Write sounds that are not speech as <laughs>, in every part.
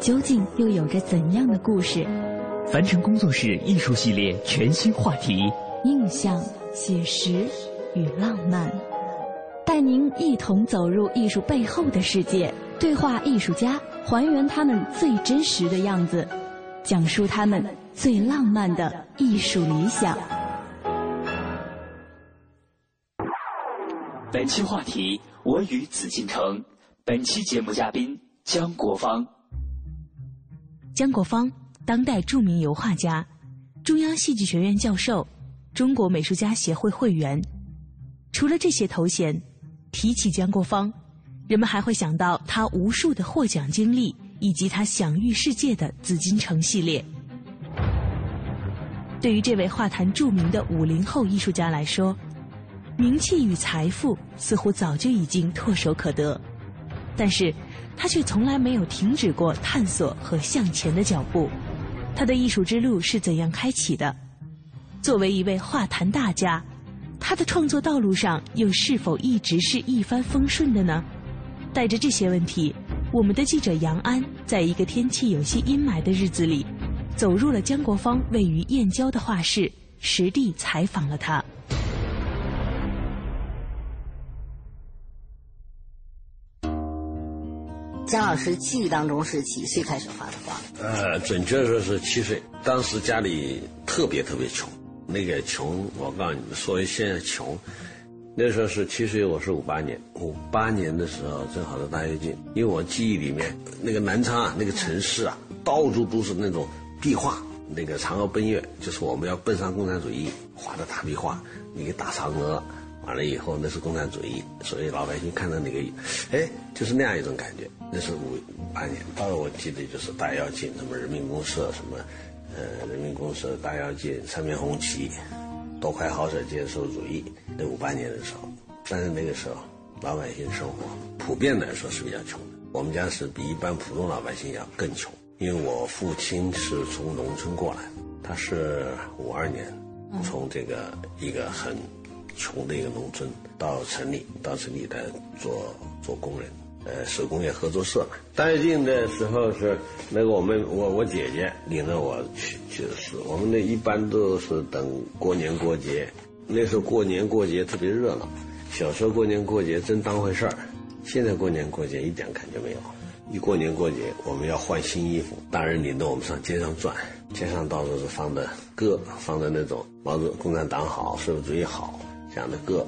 究竟又有着怎样的故事？凡尘工作室艺术系列全新话题：印象、写实与浪漫，带您一同走入艺术背后的世界，对话艺术家，还原他们最真实的样子，讲述他们最浪漫的艺术理想。本期话题：我与紫禁城。本期节目嘉宾：江国芳。江国芳，当代著名油画家，中央戏剧学院教授，中国美术家协会会员。除了这些头衔，提起江国芳，人们还会想到他无数的获奖经历，以及他享誉世界的紫禁城系列。对于这位画坛著名的五零后艺术家来说，名气与财富似乎早就已经唾手可得，但是。他却从来没有停止过探索和向前的脚步。他的艺术之路是怎样开启的？作为一位画坛大家，他的创作道路上又是否一直是一帆风顺的呢？带着这些问题，我们的记者杨安在一个天气有些阴霾的日子里，走入了江国芳位于燕郊的画室，实地采访了他。姜老师记忆当中是几岁开始画的画？呃，准确说是七岁。当时家里特别特别穷，那个穷，我告诉你们，说现在穷，那时候是七岁，我是五八年，五八年的时候正好是大跃进。因为我记忆里面那个南昌啊，那个城市啊，到处都是那种壁画，那个嫦娥奔月，就是我们要奔上共产主义画的大壁画，那个大嫦娥。完了以后，那是共产主义，所以老百姓看到那个，哎，就是那样一种感觉。那是五五八年，到了我记得就是大跃进，什么人民公社，什么，呃，人民公社大跃进，三面红旗，多快好舍接受主义。那五八年的时候，但是那个时候老百姓生活普遍来说是比较穷的。我们家是比一般普通老百姓要更穷，因为我父亲是从农村过来，他是五二年从这个一个很。穷的一个农村，到城里，到城里来做做工人，呃，手工业合作社嘛。大跃进的时候是那个我们我我姐姐领着我去去的是，我们那一般都是等过年过节，那时候过年过节特别热闹。小时候过年过节真当回事儿，现在过年过节一点感觉没有。一过年过节，我们要换新衣服，大人领着我们上街上转，街上到处是放的歌，放的那种毛主共产党好，社会主义好。讲的歌，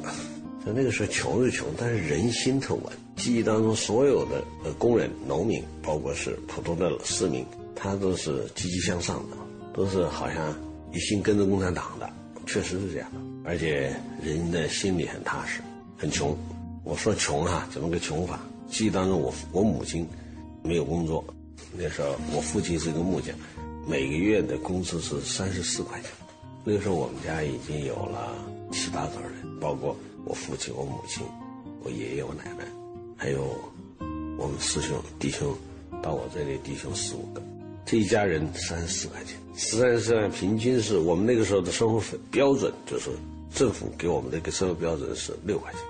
在那个时候穷是穷，但是人心特稳。记忆当中所有的呃工人、农民，包括是普通的市民，他都是积极向上的，都是好像一心跟着共产党的，确实是这样。而且人的心里很踏实，很穷。我说穷哈，怎么个穷法？记忆当中，我我母亲没有工作，那时候我父亲是一个木匠，每个月的工资是三十四块钱。那个时候我们家已经有了七八口人，包括我父亲、我母亲、我爷爷、我奶奶，还有我们师兄弟兄，到我这里弟兄四五个，这一家人三十四块钱，三十四块平均是我们那个时候的生活费标准，就是政府给我们的一个生活标准是六块钱，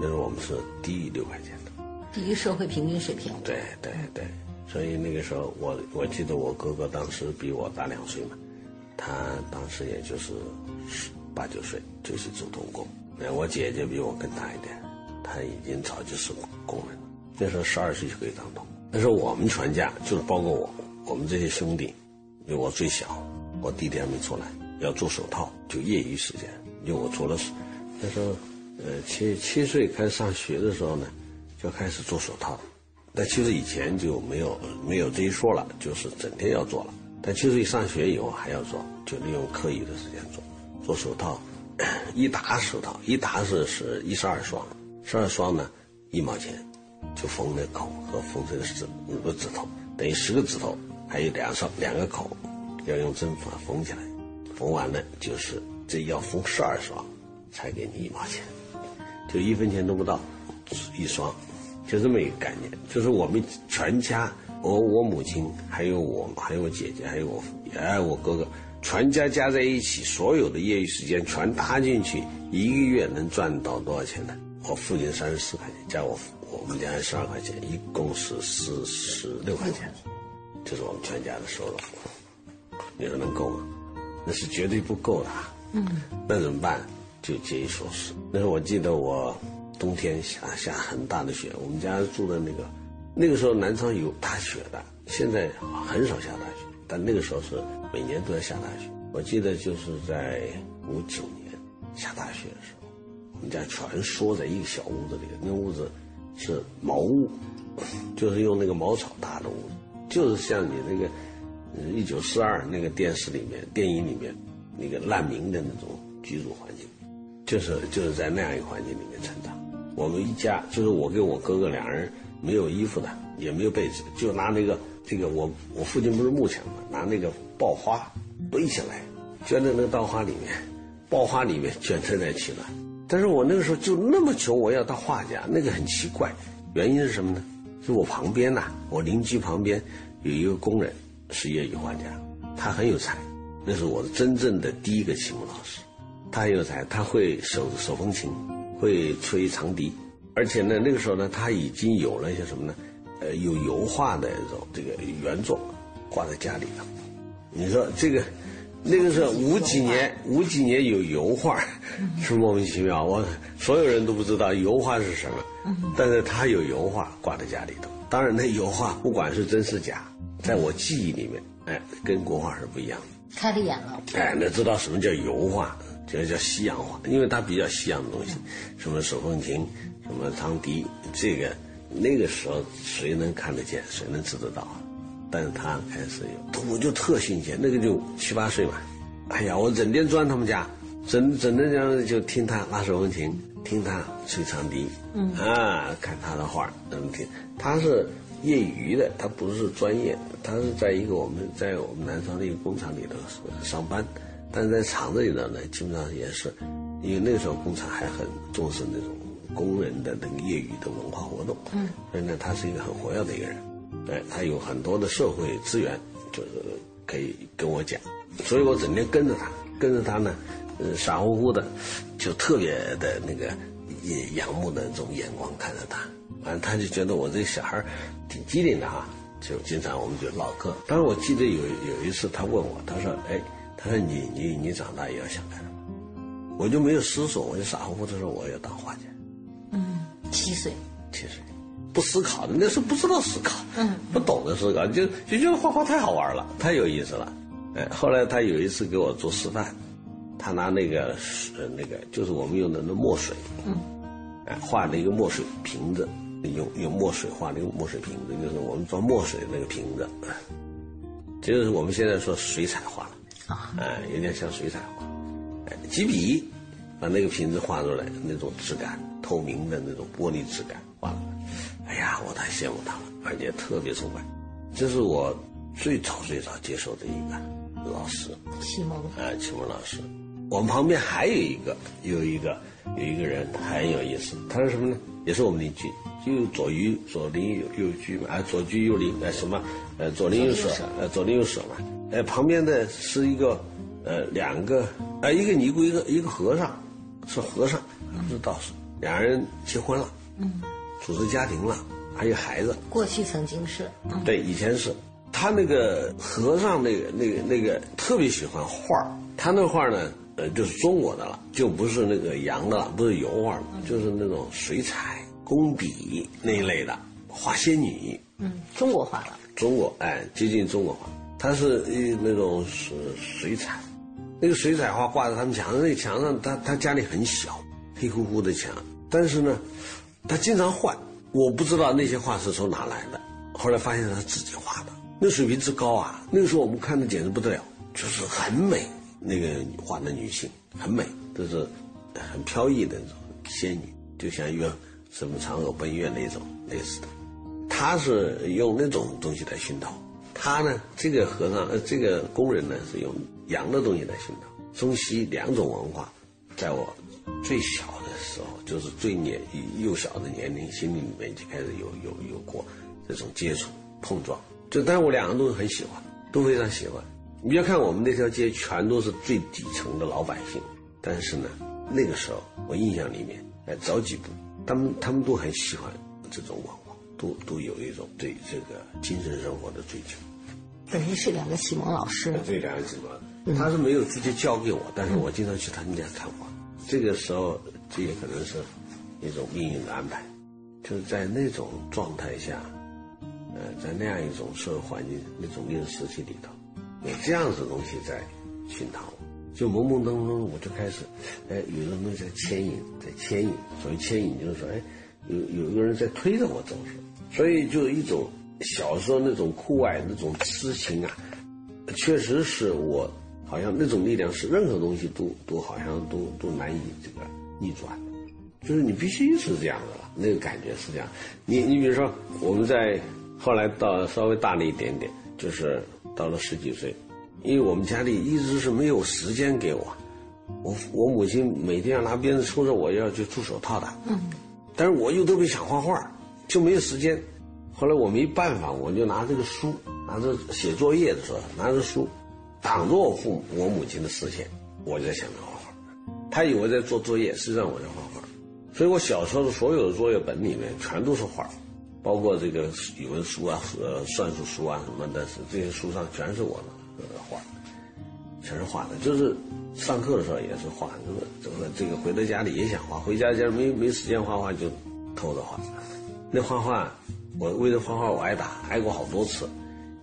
那时候我们是低于六块钱的，低于社会平均水平。对对对，所以那个时候我我记得我哥哥当时比我大两岁嘛。他当时也就是十八九岁就去做童工，那我姐姐比我更大一点，她已经早就是工人了。那时候十二岁就可以当童。那时候我们全家就是包括我，我们这些兄弟，因为我最小，我弟弟还没出来，要做手套，就业余时间。因为我除了那时候，呃，七七岁开始上学的时候呢，就开始做手套。但其实以前就没有没有这一说了，就是整天要做了。但七岁上学以后还要做，就利用课余的时间做做手套。<clears throat> 一打手套，一打是是一十二双，十二双呢一毛钱，就缝那口和缝这个指五个指头，等于十个指头，还有两双两个口，要用针法缝起来。缝完了就是这要缝十二双，才给你一毛钱，就一分钱都不到一双。就这么一个概念，就是我们全家，我我母亲，还有我，还有我姐姐，还有我，哎，我哥哥，全家加在一起，所有的业余时间全搭进去，一个月能赚到多少钱呢？我父亲三十四块钱，加我我们家十二块钱，一共是四十六块钱，这是我们全家的收入。你说能够吗？那是绝对不够的。嗯，那怎么办？就节衣缩食。那时候我记得我。冬天下下很大的雪，我们家住的那个，那个时候南昌有大雪的，现在很少下大雪，但那个时候是每年都要下大雪。我记得就是在五九年下大雪的时候，我们家全缩在一个小屋子里，那屋子是茅屋，就是用那个茅草搭的屋子，就是像你那个一九四二那个电视里面、电影里面那个难民的那种居住环境，就是就是在那样一个环境里面成长。我们一家就是我跟我哥哥两人没有衣服的，也没有被子，就拿那个这个我我父亲不是木匠嘛，拿那个爆花堆起来，卷在那个稻花里面，爆花里面卷在在取暖。但是我那个时候就那么穷，我要当画家，那个很奇怪，原因是什么呢？就我旁边呐，我邻居旁边有一个工人是业余画家，他很有才，那是我真正的第一个启蒙老师。他很有才，他会手手风琴。会吹长笛，而且呢，那个时候呢，他已经有了一些什么呢？呃，有油画的这种这个原作挂在家里头。你说这个，那个是五几年，五几年有油画，是莫名其妙。我所有人都不知道油画是什么，但是他有油画挂在家里头。当然，那油画不管是真是假，在我记忆里面，哎，跟国画是不一样的。开了眼了。哎，那知道什么叫油画。这叫西洋画，因为它比较西洋的东西，什么手风琴，什么长笛，这个那个时候谁能看得见，谁能知得到？但是他开始有，我就特新鲜，那个就七八岁嘛，哎呀，我整天钻他们家，整整天这样就听他拉手风琴，听他吹长笛，嗯啊，看他的画，那么听，他是业余的，他不是专业，他是在一个我们在我们南昌的一个工厂里头上班。但是在厂子里头呢，基本上也是，因为那个时候工厂还很重视那种工人的那个业余的文化活动，嗯，所以呢，他是一个很活跃的一个人，对他有很多的社会资源，就是可以跟我讲，所以我整天跟着他，跟着他呢，呃，傻乎乎的，就特别的那个仰慕的这种眼光看着他，反正他就觉得我这小孩挺机灵的哈，就经常我们就唠嗑。当时我记得有有一次他问我，他说，哎。他说：“你你你长大也要想干什么？”我就没有思索，我就傻乎乎的说：“我要当画家。”嗯，七岁，七岁，不思考的，那时候不知道思考，嗯，不懂得思考，就就觉得画画太好玩了，太有意思了。哎，后来他有一次给我做示范，他拿那个呃那个就是我们用的那墨水，嗯，哎，画了一个墨水瓶子，用用墨水画了一个墨水瓶子，就是我们装墨水的那个瓶子，就是我们现在说水彩画了。啊，哎，有点像水彩画，哎，几笔把那个瓶子画出来，那种质感，透明的那种玻璃质感画了。哎呀，我太羡慕他了，而且特别崇拜。这是我最早最早接受的一个老师，启蒙，哎，启蒙老师。我们旁边还有一个，有一个，有一个人很有意思。他是什么呢？也是我们邻居，就左邻左邻右右居嘛，啊，左居右邻，哎，什么，呃，左邻右舍，呃，左邻右舍嘛。哎，旁边的是一个，呃，两个，哎，一个尼姑，一个一个和尚，是和尚，不是道士，两人结婚了，嗯，组织家庭了，还有孩子。过去曾经是，对，以前是。他那个和尚，那个那个那个特别喜欢画他那画呢，呃，就是中国的了，就不是那个洋的了，不是油画，就是那种水彩、工笔那一类的，画仙女。嗯，中国画了。中国，哎，接近中国画。他是一那种是水彩，那个水彩画挂在他们墙上，那墙上他他家里很小，黑乎乎的墙，但是呢，他经常换，我不知道那些画是从哪来的，后来发现他自己画的，那水平之高啊，那个时候我们看的简直不得了，就是很美，那个画的女性。很美，都是很飘逸的那种仙女，就像一个什么嫦娥奔月那种类似的，他是用那种东西来熏陶。他呢，这个和尚呃，这个工人呢，是用洋的东西来熏陶。中西两种文化，在我最小的时候，就是最年幼小的年龄，心里里面就开始有有有过这种接触碰撞。就但我两个都很喜欢，都非常喜欢。你要看我们那条街全都是最底层的老百姓，但是呢，那个时候我印象里面，哎，早几步，他们他们都很喜欢这种文化，都都有一种对这个精神生活的追求。等于是两个启蒙老师，对两个启蒙，他是没有直接教给我，但是我经常去他们家看画。这个时候，这也可能是一种命运的安排，就是在那种状态下，呃，在那样一种社会环境、那种历史时期里头，有这样子的东西在熏陶，就懵懵懂懂，我就开始，哎，有一种东西在牵引，在牵引。所谓牵引，就是说，哎，有有一个人在推着我走，所以就一种。小时候那种酷爱、那种痴情啊，确实是我好像那种力量是任何东西都都好像都都难以这个逆转，就是你必须是这样的了，那个感觉是这样。你你比如说，我们在后来到稍微大了一点点，就是到了十几岁，因为我们家里一直是没有时间给我，我我母亲每天要拿鞭子抽着我要去做手套的，嗯，但是我又特别想画画，就没有时间。后来我没办法，我就拿这个书，拿着写作业的时候，拿着书，挡着我父母、我母亲的视线，我就在想着画画。他以为在做作业，实际上我在画画。所以我小时候的所有的作业本里面全都是画，包括这个语文书啊、呃算术书啊什么的，是这些书上全是我的画，全是画的。就是上课的时候也是画，就是这个这个回到家里也想画，回家家没没时间画画就偷着画。那画画。我为了画画，我挨打，挨过好多次。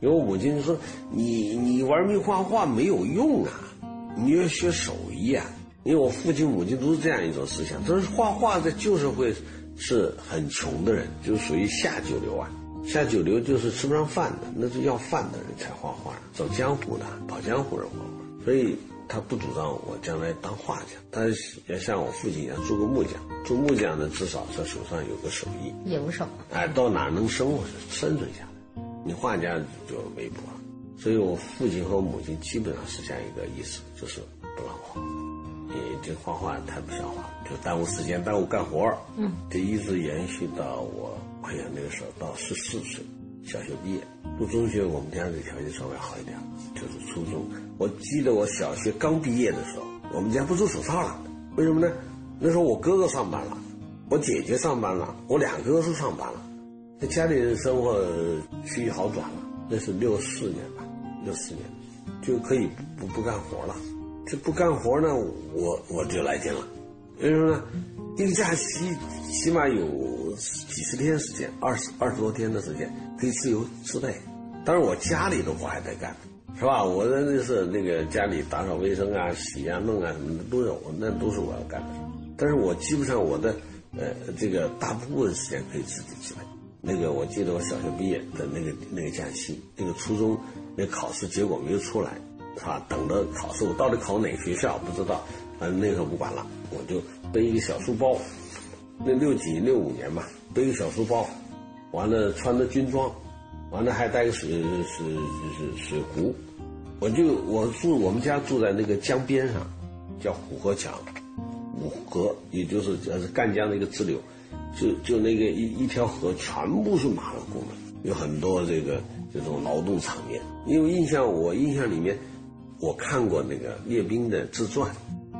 因为我母亲说：“你你玩命画画没有用啊，你要学手艺啊。”因为我父亲、母亲都是这样一种思想，就是画画在旧社会是很穷的人，就属于下九流啊。下九流就是吃不上饭的，那是要饭的人才画画，走江湖的，跑江湖人画画。所以。他不主张我将来当画家，他要像我父亲一样做个木匠。做木匠呢，至少他手上有个手艺，有手。哎，到哪能生活生存下来？你画家就没谱了。所以我父亲和母亲基本上是这样一个意思，就是不让画。你这画画太不像话，就耽误时间，耽误干活嗯，这一直延续到我，哎呀，那个时候到十四岁。小学毕业，读中学，我们家的条件稍微好一点，就是初中。我记得我小学刚毕业的时候，我们家不做手套了，为什么呢？那时候我哥哥上班了，我姐姐上班了，我两哥都上班了，在家里的生活趋于好转了。那是六四年吧，六四年就可以不不干活了。这不干活呢，我我就来劲了。为什么呢？一个假期起码有几十天时间，二十二十多天的时间可以自由支配。当然，我家里的活还在干，是吧？我的那是那个家里打扫卫生啊、洗啊、弄啊什么的都有，那都是我要干的。但是我基本上我的呃这个大部分时间可以自己支配。那个我记得我小学毕业的那个那个假期，那个初中那考试结果没有出来，是吧？等着考试，我到底考哪个学校不知道。反正那时候不管了，我就背一个小书包，那六几六五年嘛，背个小书包，完了穿着军装，完了还带个水水水水壶，我就我住我们家住在那个江边上，叫虎河桥，虎河也就是呃赣江的一个支流，就就那个一一条河全部是马工的，有很多这个这种劳动场面。因为印象我印象里面，我看过那个列兵的自传。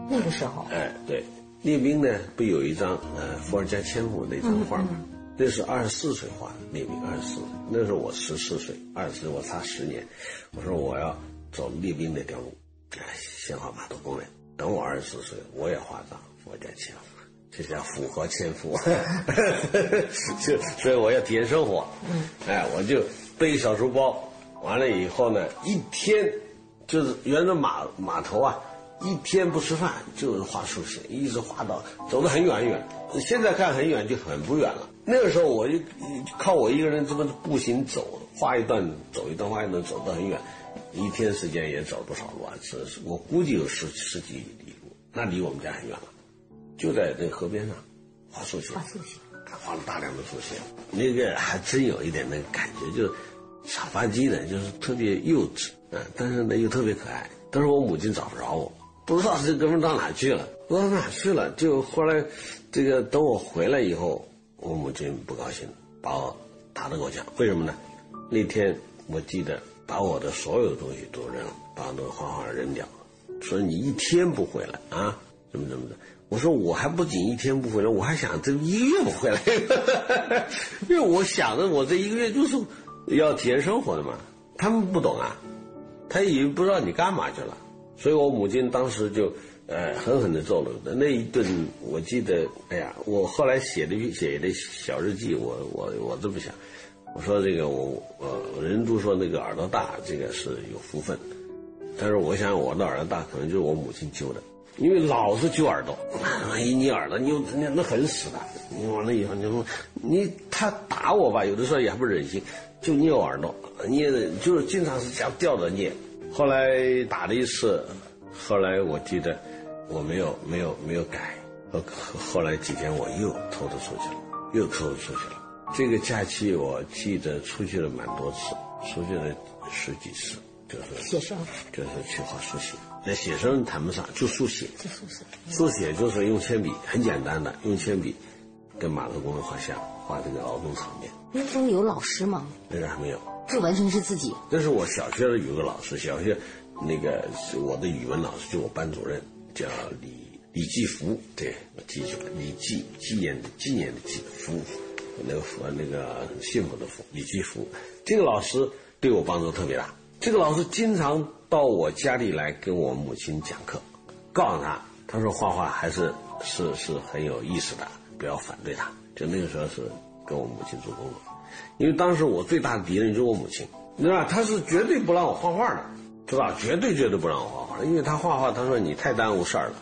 那个时候，哎，对，列兵呢不有一张呃伏尔加千夫那张画吗？那是二十四岁画的列兵，二十四岁，那时候我十四岁，二十岁我差十年。我说我要走列兵那条路，哎，先画码头工人。等我二十四岁，我也画张伏尔加千夫，这叫符合千夫。<laughs> 就所以我要体验生活，嗯，哎，我就背小书包，完了以后呢，一天就是沿着码码头啊，一天不吃饭就是画竖线，一直画到走得很远很远。现在看很远就很不远了。那个时候我就靠我一个人这么步行走，画一段走一段，画一段走得很远，一天时间也走不少路啊？是是，我估计有十十几里路，那离我们家很远了，就在那河边上画速写，画速写，画了大量的速写，那个还真有一点那个感觉，就是傻吧唧的，就是特别幼稚，嗯，但是呢又特别可爱。但是我母亲找不着我，不知道这哥们到哪去了，不知道哪去了。就后来，这个等我回来以后。我母亲不高兴，把我打得够呛，为什么呢？那天我记得把我的所有东西都扔了，把那个画画扔掉了，说你一天不回来啊，怎么怎么的？我说我还不仅一天不回来，我还想这一个月不回来，<laughs> 因为我想着我这一个月就是要体验生活的嘛。他们不懂啊，他以为不知道你干嘛去了，所以我母亲当时就。呃，狠狠的揍了那一顿，我记得，哎呀，我后来写的写的小日记，我我我这么想，我说这个我我，人都说那个耳朵大，这个是有福分，但是我想我的耳朵大，可能就是我母亲揪的，因为老是揪耳朵，万 <laughs> 一你耳朵，你那那很死的，你完了以后，你说你他打我吧，有的时候也不忍心，就捏我耳朵，捏的就是经常是这样吊着捏，后来打了一次，后来我记得。我没有没有没有改，后后来几天我又偷偷出去了，又偷偷出去了。这个假期我记得出去了蛮多次，出去了十几次，就是写生，就是去画速写。那写生谈不上，就速写。就速写。速写就是用铅笔，很简单的，用铅笔跟码头工人画像，画这个劳动场面。那时候有老师吗？那时候还没有，这完全是自己。那是我小学的语文老师，小学那个是我的语文老师，就我班主任。叫李李继福，对，我记住了。李继纪念的纪念的纪福，那个福那个幸福的福。李继福这个老师对我帮助特别大。这个老师经常到我家里来跟我母亲讲课，告诉他，他说画画还是是是很有意思的，不要反对他。就那个时候是跟我母亲做工作，因为当时我最大的敌人就是我母亲，对吧？他是绝对不让我画画的。是吧？绝对绝对不让我画画，因为他画画，他说你太耽误事儿了，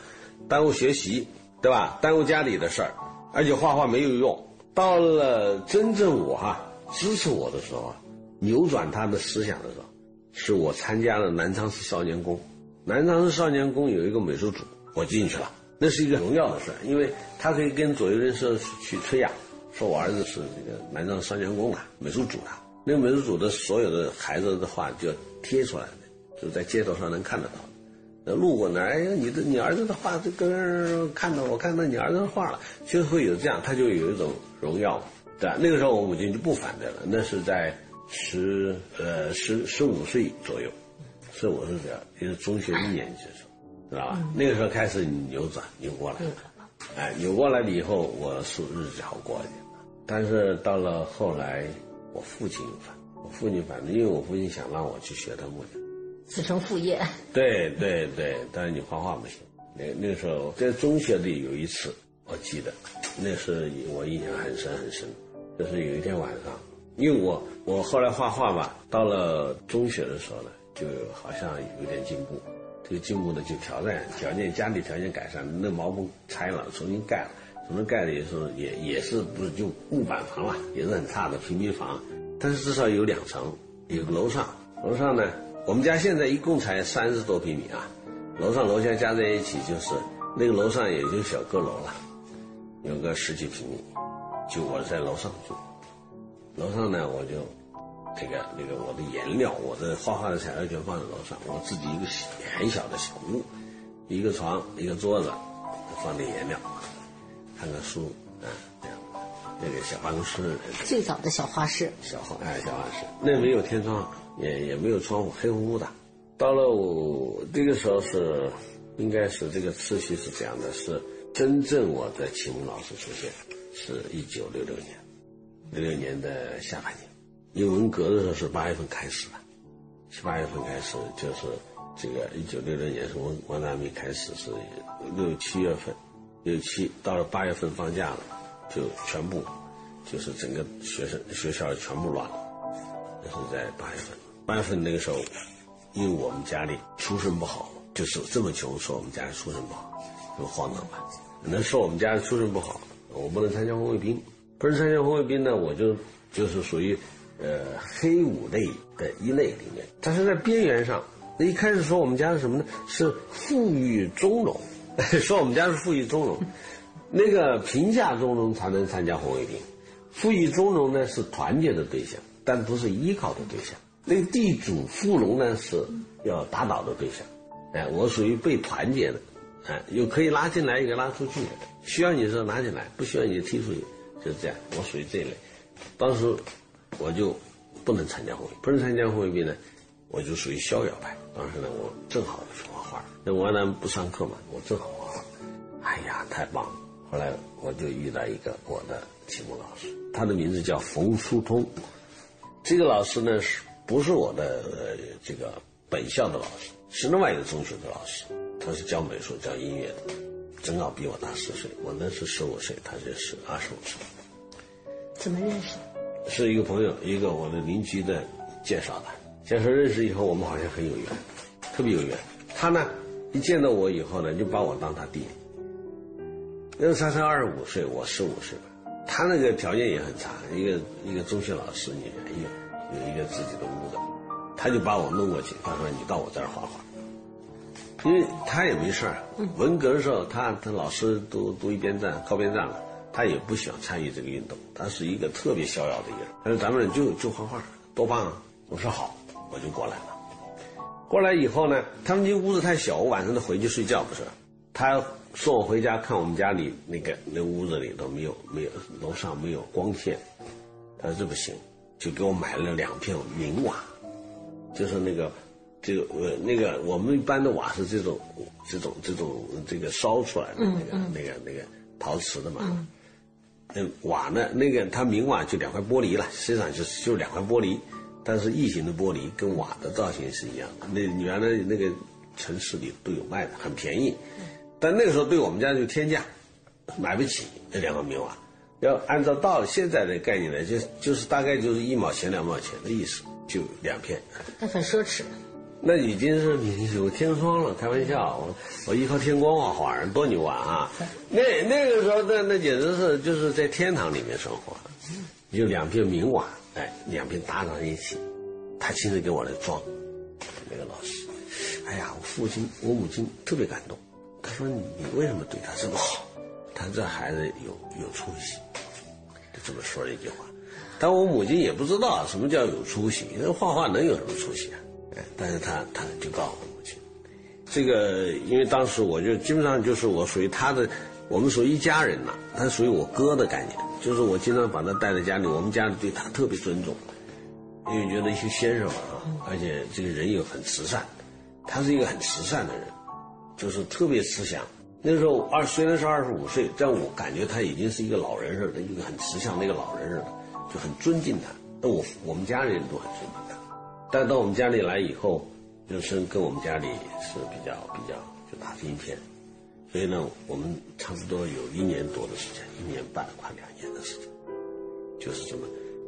耽误学习，对吧？耽误家里的事儿，而且画画没有用。到了真正我哈支持我的时候啊，扭转他的思想的时候，是我参加了南昌市少年宫。南昌市少年宫有一个美术组，我进去了，那是一个荣耀的事，因为他可以跟左右人社去吹呀，说我儿子是这个南昌少年宫的美术组的。那个美术组的所有的孩子的画就要贴出来的。就在街头上能看得到，那路过那儿，哎呀，你的你儿子的画，这个看到我看到你儿子的画了，就会有这样，他就有一种荣耀，对吧？那个时候我母亲就不反对了，那是在十呃十十五岁左右，十五岁这样，就是中学一年级的时候，知道吧？那个时候开始扭转扭过来，哎，扭过来了以后，我是日子好过一点，但是到了后来，我父亲反，我父亲反正，因为我父亲想让我去学他木匠。子承父业，对对对，但是你画画不行。那那个时候在中学里有一次，我记得，那是我印象很深很深。就是有一天晚上，因为我我后来画画吧，到了中学的时候呢，就好像有点进步。这个进步呢，就条件条件家里条件改善，那茅棚拆了，重新盖了，重新盖的也是也也是不是就木板房了，也是很差的平民房，但是至少有两层，有个楼上，楼上呢。我们家现在一共才三十多平米啊，楼上楼下加在一起就是那个楼上也就小阁楼了，有个十几平米，就我在楼上住。楼上呢，我就这个那个我的颜料，我的画画的材料全放在楼上，我自己一个很小的小屋，一个床，一个桌子，放点颜料，看看书，啊，这样那个小办公室。最早的小画室。小画哎，小画室，那没有天窗。也也没有窗户，黑乎乎的。到了我这个时候是，应该是这个次序是这样的：是真正我的启蒙老师出现，是一九六六年，六六年的下半年。因为文革的时候是八月份开始的，七八月份开始就是这个一九六六年是文文大革开始是六七月份，六七到了八月份放假了，就全部就是整个学生学校全部乱了。那是在八月份。八月份那个时候，因为我们家里出身不好，就是这么穷，说我们家里出身不好，就慌张吧。那说我们家里出身不好，我不能参加红卫兵，不是参加红卫兵呢，我就就是属于呃黑五类的一类里面，但是在边缘上。那一开始说我们家是什么呢？是富裕中农，<laughs> 说我们家是富裕中农，那个贫下中农才能参加红卫兵，富裕中农呢是团结的对象，但不是依靠的对象。那地主富农呢是要打倒的对象，哎，我属于被团结的，哎，又可以拉进来，又可以拉出去，需要你的时候拿进来，不需要你就踢出去，就是这样。我属于这一类，当时我就不能参加红卫，不能参加会议呢，我就属于逍遥派。当时呢，我正好去画画。那我呢不上课嘛，我正好画画。哎呀，太棒了！后来我就遇到一个我的启蒙老师，他的名字叫冯书通。这个老师呢是不是我的这个本校的老师？是另外一个中学的老师。他是教美术、教音乐的，正好比我大十岁。我那是十五岁，他就是二十五岁。怎么认识？是一个朋友，一个我的邻居的介绍的。先说认识以后，我们好像很有缘，特别有缘。他呢，一见到我以后呢，就把我当他弟。因为他才二十五岁，我十五岁他那个条件也很差，一个一个中学老师，你有有一个自己的屋子，他就把我弄过去，他说你到我这儿画画。因为他也没事儿，文革的时候，他他老师都都一边站靠边站了，他也不想参与这个运动，他是一个特别逍遥的一个人。他说咱们就就画画，多棒啊！我说好。我就过来了，过来以后呢，他们家屋子太小，我晚上都回去睡觉不是？他送我回家看我们家里那个那屋子里都没有没有楼上没有光线，他说这不行，就给我买了两片明瓦，就是那个这个呃那个我们一般的瓦是这种这种这种这个烧出来的那个那个那个陶瓷的嘛，那瓦呢那个它明瓦就两块玻璃了，实际上就是就两块玻璃。但是异形的玻璃跟瓦的造型是一样的，那原来那个城市里都有卖的，很便宜。但那个时候对我们家就天价，买不起那两块明瓦。要按照到现在的概念来，就就是大概就是一毛钱两毛钱的意思，就两片。那很奢侈。那已经是有天窗了，开玩笑，我我依靠天光画画，多牛啊啊！<laughs> 那那个时候那那简直是就是在天堂里面生活，就两片明瓦。哎，两边搭在一起，他亲自给我来装。那个老师，哎呀，我父亲、我母亲特别感动。他说：“你你为什么对他这么好？他这孩子有有出息。”就这么说了一句话。但我母亲也不知道什么叫有出息，那画画能有什么出息啊？哎，但是他他就告诉我母亲，这个因为当时我就基本上就是我属于他的，我们属于一家人呐，他属于我哥的概念。就是我经常把他带在家里，我们家里对他特别尊重，因为觉得一些先生嘛啊，而且这个人又很慈善，他是一个很慈善的人，就是特别慈祥。那时候二虽然是二十五岁，但我感觉他已经是一个老人似的，一个很慈祥的一个老人似的，就很尊敬他。那我我们家里人都很尊敬他，但到我们家里来以后，就是跟我们家里是比较比较就打成一片。所以呢，我们差不多有一年多的时间，一年半快两年的时间，就是这么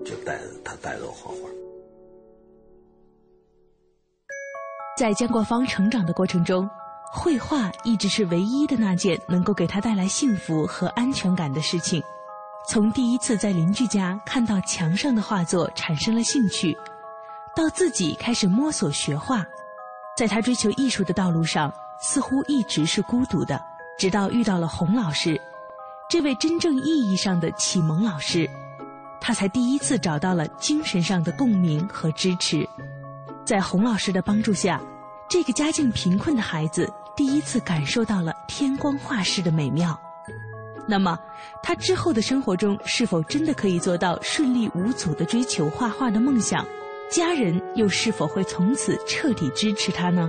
就带着他带着我画画。在江国芳成长的过程中，绘画一直是唯一的那件能够给他带来幸福和安全感的事情。从第一次在邻居家看到墙上的画作产生了兴趣，到自己开始摸索学画，在他追求艺术的道路上，似乎一直是孤独的。直到遇到了洪老师，这位真正意义上的启蒙老师，他才第一次找到了精神上的共鸣和支持。在洪老师的帮助下，这个家境贫困的孩子第一次感受到了天光画室的美妙。那么，他之后的生活中是否真的可以做到顺利无阻的追求画画的梦想？家人又是否会从此彻底支持他呢？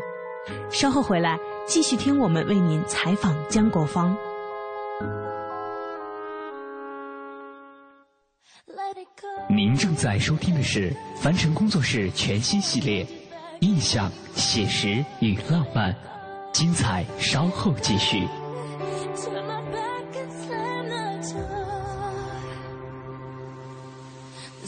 稍后回来。继续听我们为您采访江国芳。您正在收听的是凡尘工作室全新系列《印象、写实与浪漫》，精彩稍后继续。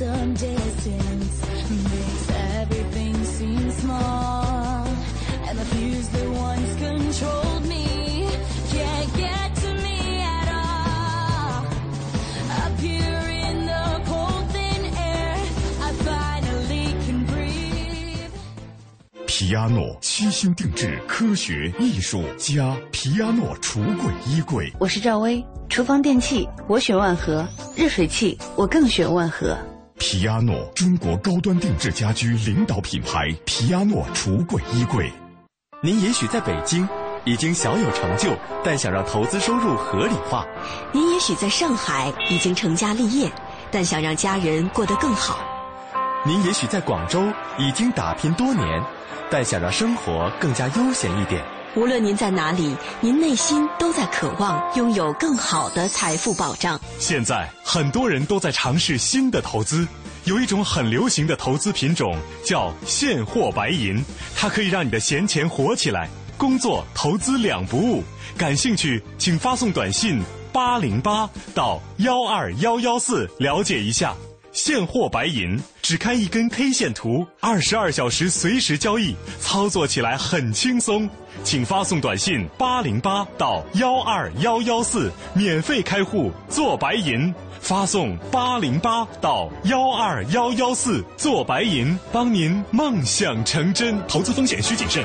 some distance makes everything seem small. And the fears that once controlled me can't get to me at all. Up here in the cold thin air, I finally can breathe. 皮亚诺七星定制科学艺术家，皮亚诺橱柜衣柜，我是赵薇，厨房电器我选万和，热水器我更选万和。皮亚诺中国高端定制家居领导品牌，皮亚诺橱柜衣柜。您也许在北京已经小有成就，但想让投资收入合理化；您也许在上海已经成家立业，但想让家人过得更好；您也许在广州已经打拼多年，但想让生活更加悠闲一点。无论您在哪里，您内心都在渴望拥有更好的财富保障。现在很多人都在尝试新的投资，有一种很流行的投资品种叫现货白银，它可以让你的闲钱活起来，工作投资两不误。感兴趣，请发送短信八零八到幺二幺幺四了解一下。现货白银只看一根 K 线图，二十二小时随时交易，操作起来很轻松。请发送短信八零八到幺二幺幺四，免费开户做白银。发送八零八到幺二幺幺四做白银，帮您梦想成真。投资风险需谨慎。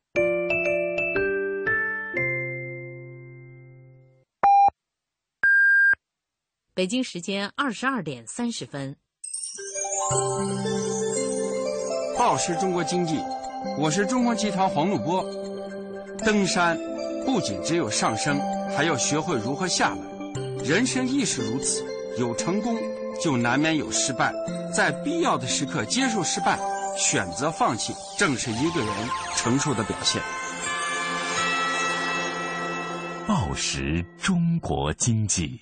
北京时间二十二点三十分。报时中国经济，我是中国集团黄璐波。登山不仅只有上升，还要学会如何下来。人生亦是如此，有成功就难免有失败，在必要的时刻接受失败，选择放弃，正是一个人成熟的表现。报时中国经济。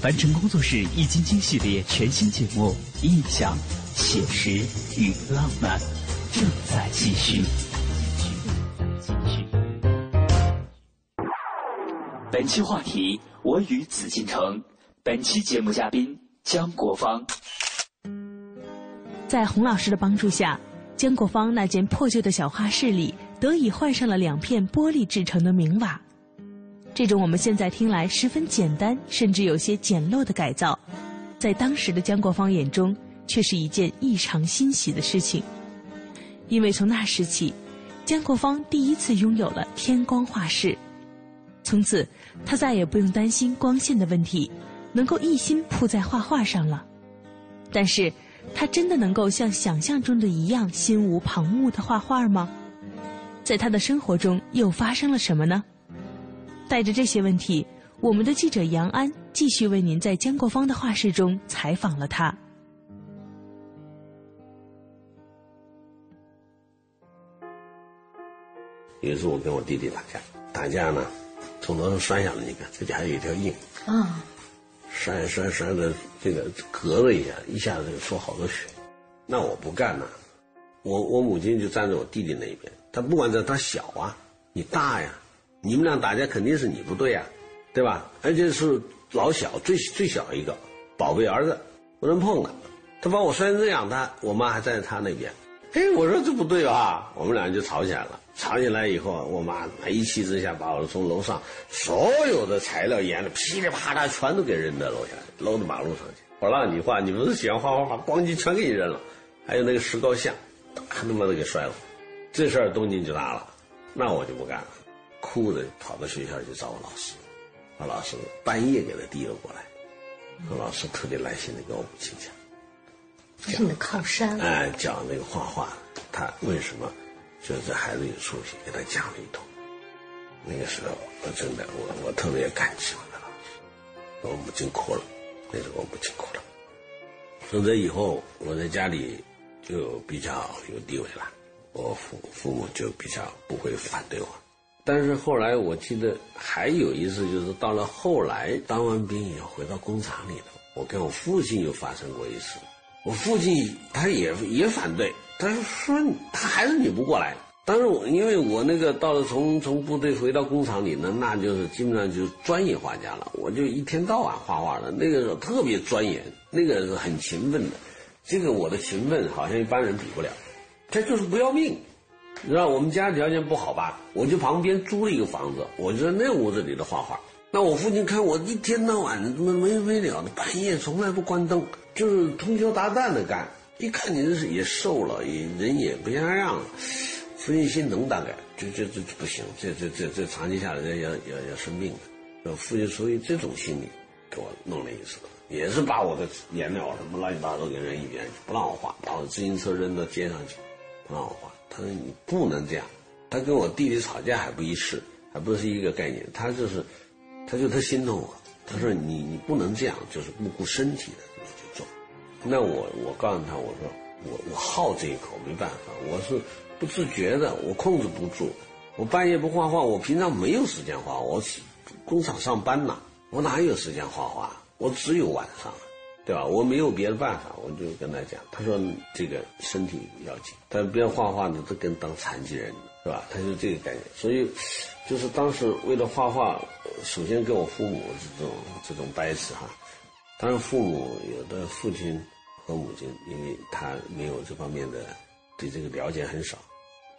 凡尘工作室《易筋经》系列全新节目《印象、写实与浪漫》正在继续。本期话题：我与紫禁城。本期节目嘉宾姜国芳。在洪老师的帮助下，姜国芳那间破旧的小画室里得以换上了两片玻璃制成的明瓦。这种我们现在听来十分简单，甚至有些简陋的改造，在当时的姜国芳眼中却是一件异常欣喜的事情。因为从那时起，姜国芳第一次拥有了天光画室，从此他再也不用担心光线的问题，能够一心扑在画画上了。但是，他真的能够像想象中的一样心无旁骛的画画吗？在他的生活中又发生了什么呢？带着这些问题，我们的记者杨安继续为您在江国芳的画室中采访了他。有一次我跟我弟弟打架，打架呢，从楼上摔下来，你看这里还有一条印，啊，摔摔摔的这个隔了一下，一下子就出好多血。那我不干呐，我我母亲就站在我弟弟那一边，他不管在他小啊，你大呀，你们俩打架肯定是你不对呀，对吧？而且是老小最最小一个宝贝儿子，不能碰他。他把我摔成这样，他我妈还站在他那边。哎，我说这不对吧？我们俩就吵起来了。吵起来以后，我妈一气之下把我从楼上所有的材料、颜料噼里啪啦全都给扔到楼下，扔到马路上去。我让你画，你不是喜欢画画吗？咣叽全给你扔了。还有那个石膏像，他妈的给摔了。这事儿动静就大了，那我就不干了，哭着跑到学校去找我老师。把老师半夜给他递了过来，我老师特别耐心的跟我母亲讲。这是你的靠山。哎，讲那个画画，他为什么？就是这孩子有出息，给他讲了一通。那个时候，我真的，我我特别感激我的老师。我母亲哭了，那时候我母亲哭了。从这以后，我在家里就比较有地位了，我父父母就比较不会反对我。但是后来，我记得还有一次，就是到了后来当完兵以后回到工厂里头，我跟我父亲又发生过一次。我父亲他也也反对。他说：“他还是你不过来。”当时我因为我那个到了从从部队回到工厂里呢，那就是基本上就是专业画家了。我就一天到晚画画的，那个时候特别钻研，那个是很勤奋的。这个我的勤奋好像一般人比不了，他就是不要命。你知道我们家条件不好吧？我就旁边租了一个房子，我就在那屋子里头画画。那我父亲看我一天到晚的怎么没没了的，半夜从来不关灯，就是通宵达旦的干。一看你这是也瘦了，也人也不像样了，父亲心疼大概，就就这不行，这这这这长期下来要要要生病的。父亲出于这种心理，给我弄了一次，也是把我的颜料什么乱七八糟给扔一边，不让我画，把我自行车扔到街上去，不让我画。他说你不能这样。他跟我弟弟吵架还不一事，还不是一个概念。他就是，他就他心疼我。他说你你不能这样，就是不顾身体的去做。那我我告诉他，我说我我好这一口没办法，我是不自觉的，我控制不住。我半夜不画画，我平常没有时间画，我工厂上班呐，我哪有时间画画？我只有晚上，对吧？我没有别的办法，我就跟他讲，他说这个身体要紧，他不要画画呢，都跟当残疾人，是吧？他就这个概念。所以，就是当时为了画画，首先跟我父母这种这种掰扯哈。当然，父母有的父亲和母亲，因为他没有这方面的对这个了解很少，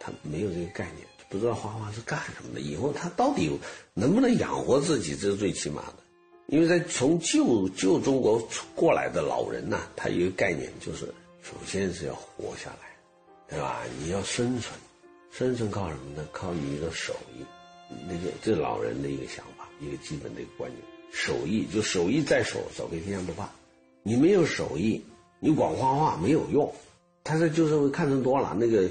他没有这个概念，不知道画画是干什么的。以后他到底能不能养活自己，这是最起码的。因为在从旧旧中国过来的老人呐，他有一个概念，就是首先是要活下来，对吧？你要生存，生存靠什么呢？靠你的手艺。那个这老人的一个想法，一个基本的一个观念。手艺就手艺在手，走遍天下不怕。你没有手艺，你光画画没有用。他这旧社会看成多了，那个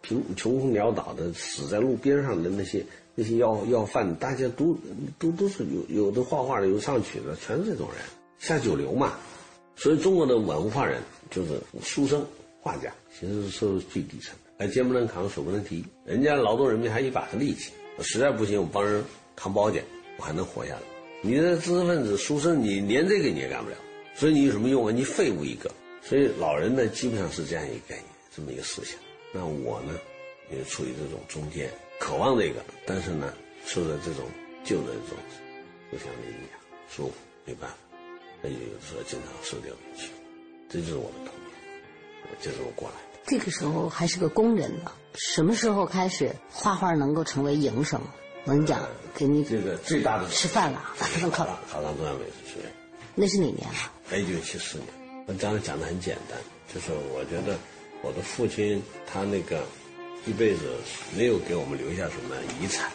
贫穷困潦倒的死在路边上的那些那些要要饭，大家都都都是有有的画画的，有唱曲的，全是这种人，下九流嘛。所以中国的文化人就是书生、画家，其实是最底层的，哎，肩不能扛，手不能提，人家劳动人民还一把子力气，实在不行，我帮人扛包去，我还能活下来。你这知识分子、书生，你连这个你也干不了，所以你有什么用啊？你废物一个。所以老人呢，基本上是这样一个概念，这么一个思想。那我呢，也处于这种中间，渴望这个，但是呢，受到这种旧的这种互相的影响，舒服没办法，那就有的时候经常受掉委屈。这就是我的童年，这是我过来的。这个时候还是个工人呢，什么时候开始画画能够成为营生？我跟你讲，给你这个最大的吃饭了，反正考考上中央美术学院，那是哪年啊？一九七四年。我刚才讲的很简单，就是我觉得我的父亲他那个一辈子没有给我们留下什么遗产，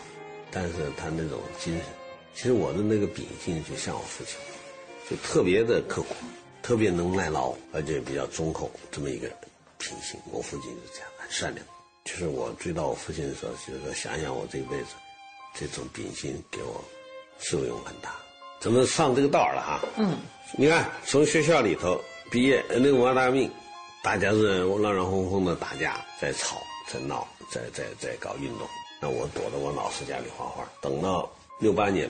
但是他那种精神，其实我的那个秉性就像我父亲，就特别的刻苦，特别能耐劳，而且比较忠厚，这么一个品性。我父亲是这样，很善良。就是我追到我父亲的时候，就是说想想我这一辈子，这种秉性给我受用很大。咱们上这个道了哈，嗯，你看从学校里头。毕业，那个文化大革命，大家是乱乱哄哄的打架，在吵，在闹，在在在搞运动。那我躲在我老师家里画画。等到六八年，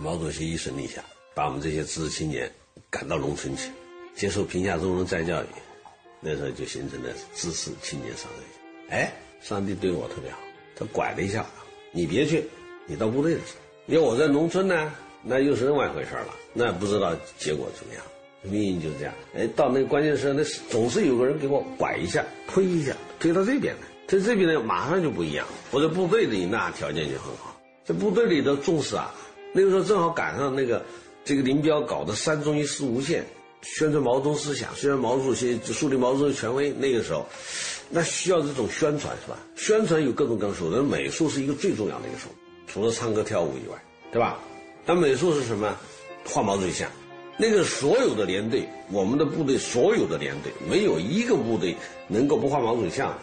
毛主席一声令下，把我们这些知识青年赶到农村去，接受贫下中农再教育。那时候就形成了知识青年上学。哎，上帝对我特别好，他拐了一下，你别去，你到部队去。要我在农村呢，那又是另外一回事了，那不知道结果怎么样。命运就是这样，哎，到那个关键时候，那总是有个人给我拐一下、推一下，推到这边来。在这边呢，马上就不一样。我在部队里那条件就很好，在部队里的重视啊，那个时候正好赶上那个这个林彪搞的三中一四无限，宣传毛泽东思想，宣传毛主席，树立毛泽东权威。那个时候，那需要这种宣传是吧？宣传有各种各样手段，美术是一个最重要的一个手段，除了唱歌跳舞以外，对吧？那美术是什么？画毛主席像。那个所有的连队，我们的部队所有的连队，没有一个部队能够不画毛主席像，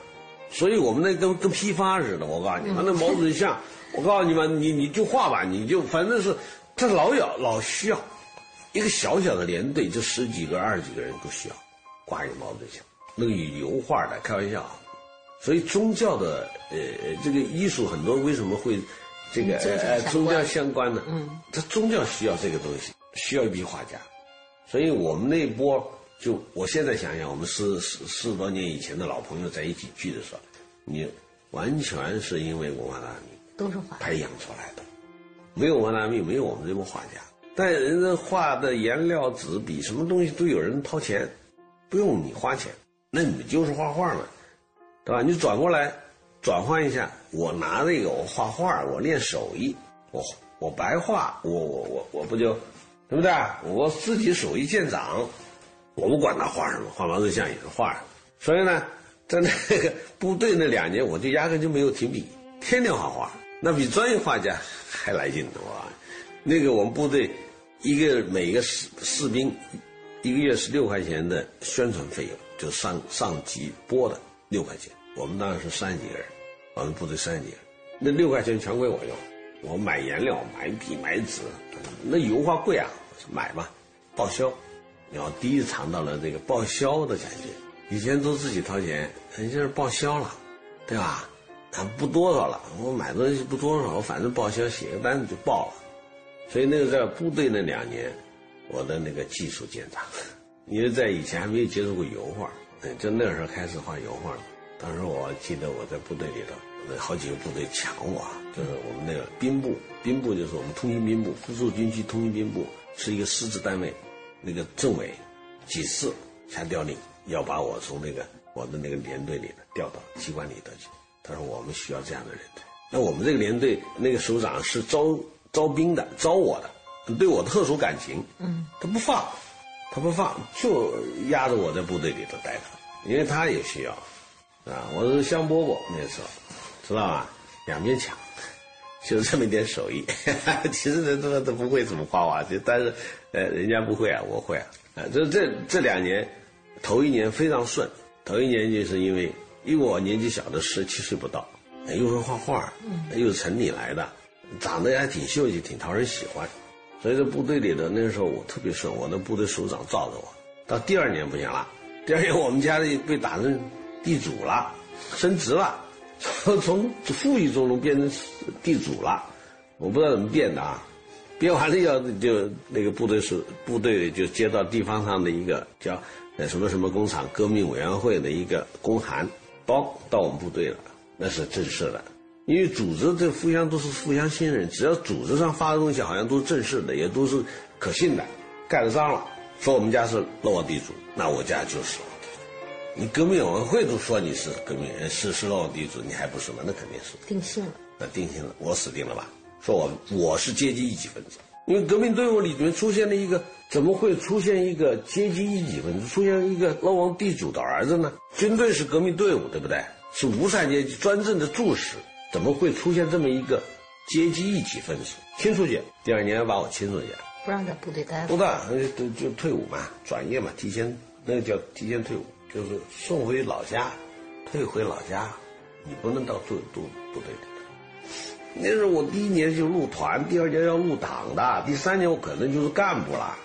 所以我们那跟跟批发似的。我告诉你，那毛主席像，我告诉你们，你你就画吧，你就反正是，他老要老需要，一个小小的连队就十几个、二十几个人都需要挂一个毛主席像，那个油画的，开玩笑。所以宗教的呃这个艺术很多为什么会这个呃宗教相关呢？嗯，他宗教需要这个东西。需要一批画家，所以我们那一波就我现在想想，我们四四四十多年以前的老朋友在一起聚的时候，你完全是因为文化大革命都是画培养出来的，没有文化大革命，没有我们这波画家。但人家画的颜料、纸笔，什么东西都有人掏钱，不用你花钱，那你就是画画嘛，对吧？你转过来转换一下，我拿这个我画画，我练手艺，我我白画，我我我我不就。对不对？我自己手艺见长，我不管他画什么，画毛主席像也是画。所以呢，在那个部队那两年，我就压根就没有停笔，天天画画，那比专业画家还来劲的哇！那个我们部队一个每个士士兵一个月是六块钱的宣传费用，就上上级拨的六块钱。我们当时是三十几个人，我们部队三十几个人，那六块钱全归我用，我买颜料、买笔、买纸，那油画贵啊。买吧，报销，然后第一次尝到了这个报销的感觉。以前都自己掏钱，现在报销了，对吧？啊，不多少了，我买东西不多少，我反正报销，写个单子就报了。所以那个在部队那两年，我的那个技术见长。<laughs> 因为在以前还没有接触过油画，就那时候开始画油画。当时我记得我在部队里头，好几个部队抢我，就是我们那个兵部，兵部就是我们通信兵部，附属军区通信兵部。是一个师职单位，那个政委几次下调令，要把我从那个我的那个连队里调到机关里头去。他说我们需要这样的人才。那我们这个连队那个首长是招招兵的，招我的，对我特殊感情。嗯，他不放，他不放，就压着我在部队里头待着，因为他也需要。啊，我是香饽饽那时候，知道吧？两边抢。<laughs> 就这么一点手艺，<laughs> 其实人都都不会怎么画画，就但是，呃，人家不会啊，我会啊，啊，这这这两年，头一年非常顺，头一年就是因为因为我年纪小的十七岁不到，又会画画，又是城里来的，长得还挺秀气，挺讨人喜欢，所以在部队里的那时候我特别顺，我的部队首长罩着我。到第二年不行了，第二年我们家里被打成地主了，升职了，从从富裕中农变成地主了，我不知道怎么变的啊。编完了要就那个部队是部队就接到地方上的一个叫呃什么什么工厂革命委员会的一个公函包到我们部队了，那是正式的。因为组织这互相都是互相信任，只要组织上发的东西好像都是正式的，也都是可信的，盖了章了，说我们家是漏网地主，那我家就是。你革命委员会都说你是革命人，是是漏网地主，你还不是吗？那肯定是定性了。那定性了，我死定了吧？说我我是阶级异己分子，因为革命队伍里面出现了一个，怎么会出现一个阶级异己分子，出现一个漏网地主的儿子呢？军队是革命队伍，对不对？是无产阶级专政的柱石，怎么会出现这么一个阶级异己分子？清出去，第二年把我清出去，不让在部队待了。不干，就就退伍嘛，转业嘛，提前那个叫提前退伍，就是送回老家，退回老家，你不能到部部部队里。那是我第一年就入团，第二年要入党的，第三年我可能就是干部了。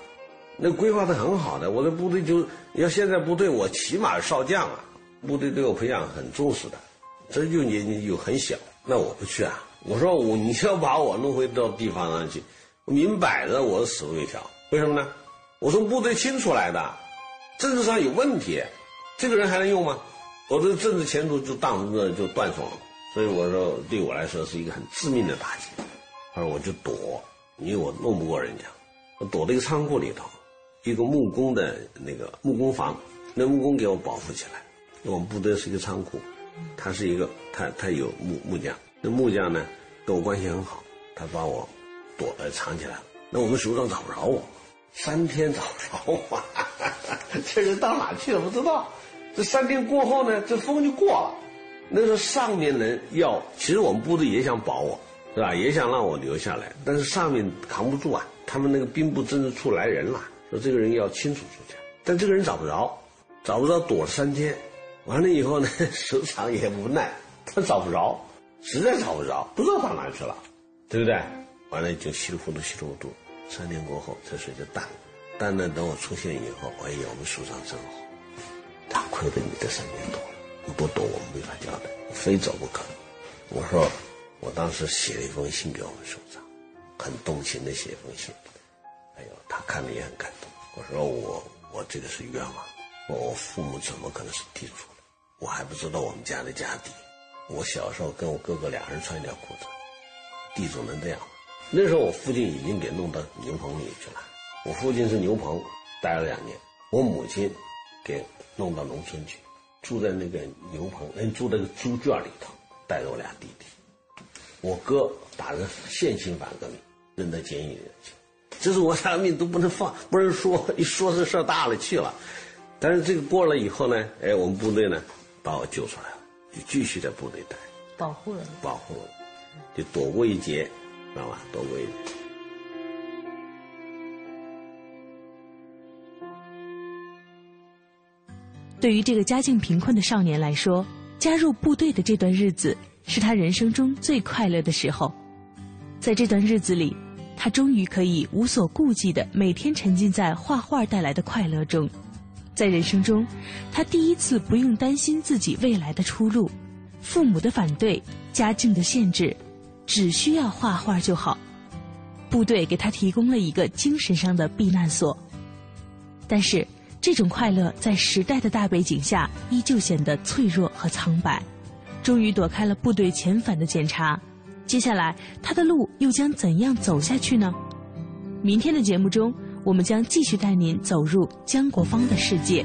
那规划的很好的，我的部队就要现在部队我起码少将啊，部队对我培养很重视的。这就年纪又很小，那我不去啊！我说我你要把我弄回到地方上去，明摆着我死路一条。为什么呢？我从部队清出来的，政治上有问题，这个人还能用吗？我的政治前途就当着就断送了。所以我说，对我来说是一个很致命的打击。他说我就躲，因为我弄不过人家，我躲在一个仓库里头，一个木工的那个木工房，那木工给我保护起来。我们部队是一个仓库，他是一个他他有木木匠，那木匠呢跟我关系很好，他把我躲呃藏起来了。那我们首长找不着我，三天找不着我，<laughs> 这人到哪去了不知道。这三天过后呢，这风就过了。那时候上面人要，其实我们部队也想保我，是吧？也想让我留下来，但是上面扛不住啊。他们那个兵部政治处来人了，说这个人要清除出去，但这个人找不着，找不着躲了三天，完了以后呢，<laughs> 首长也无奈，他找不着，实在找不着，不知道到哪去了，对不对？完了就稀里糊涂，稀里糊涂，三天过后这水就淡了。淡了，等我出现以后，哎呀，我们首长真好，他亏了你这三年多了。不懂我们没法交代，非走不可。我说，我当时写了一封信给我们首长，很动情的写一封信。哎呦，他看了也很感动。我说我我这个是冤枉，我父母怎么可能是地主呢？我还不知道我们家的家底。我小时候跟我哥哥俩人穿一条裤子，地主能这样吗？那时候我父亲已经给弄到牛棚里去了。我父亲是牛棚待了两年，我母亲给弄到农村去。住在那个牛棚，嗯住在个猪圈里头，带着我俩弟弟。我哥打着现行反革命，扔到监狱里去。这是我俩命都不能放，<laughs> 不能说，一说这事儿大了去了。但是这个过了以后呢，哎，我们部队呢把我救出来了，就继续在部队待，保护了，保护了，就躲过一劫，知道吧？躲过一劫。对于这个家境贫困的少年来说，加入部队的这段日子是他人生中最快乐的时候。在这段日子里，他终于可以无所顾忌的每天沉浸在画画带来的快乐中。在人生中，他第一次不用担心自己未来的出路，父母的反对、家境的限制，只需要画画就好。部队给他提供了一个精神上的避难所。但是。这种快乐在时代的大背景下，依旧显得脆弱和苍白。终于躲开了部队遣返的检查，接下来他的路又将怎样走下去呢？明天的节目中，我们将继续带您走入姜国芳的世界。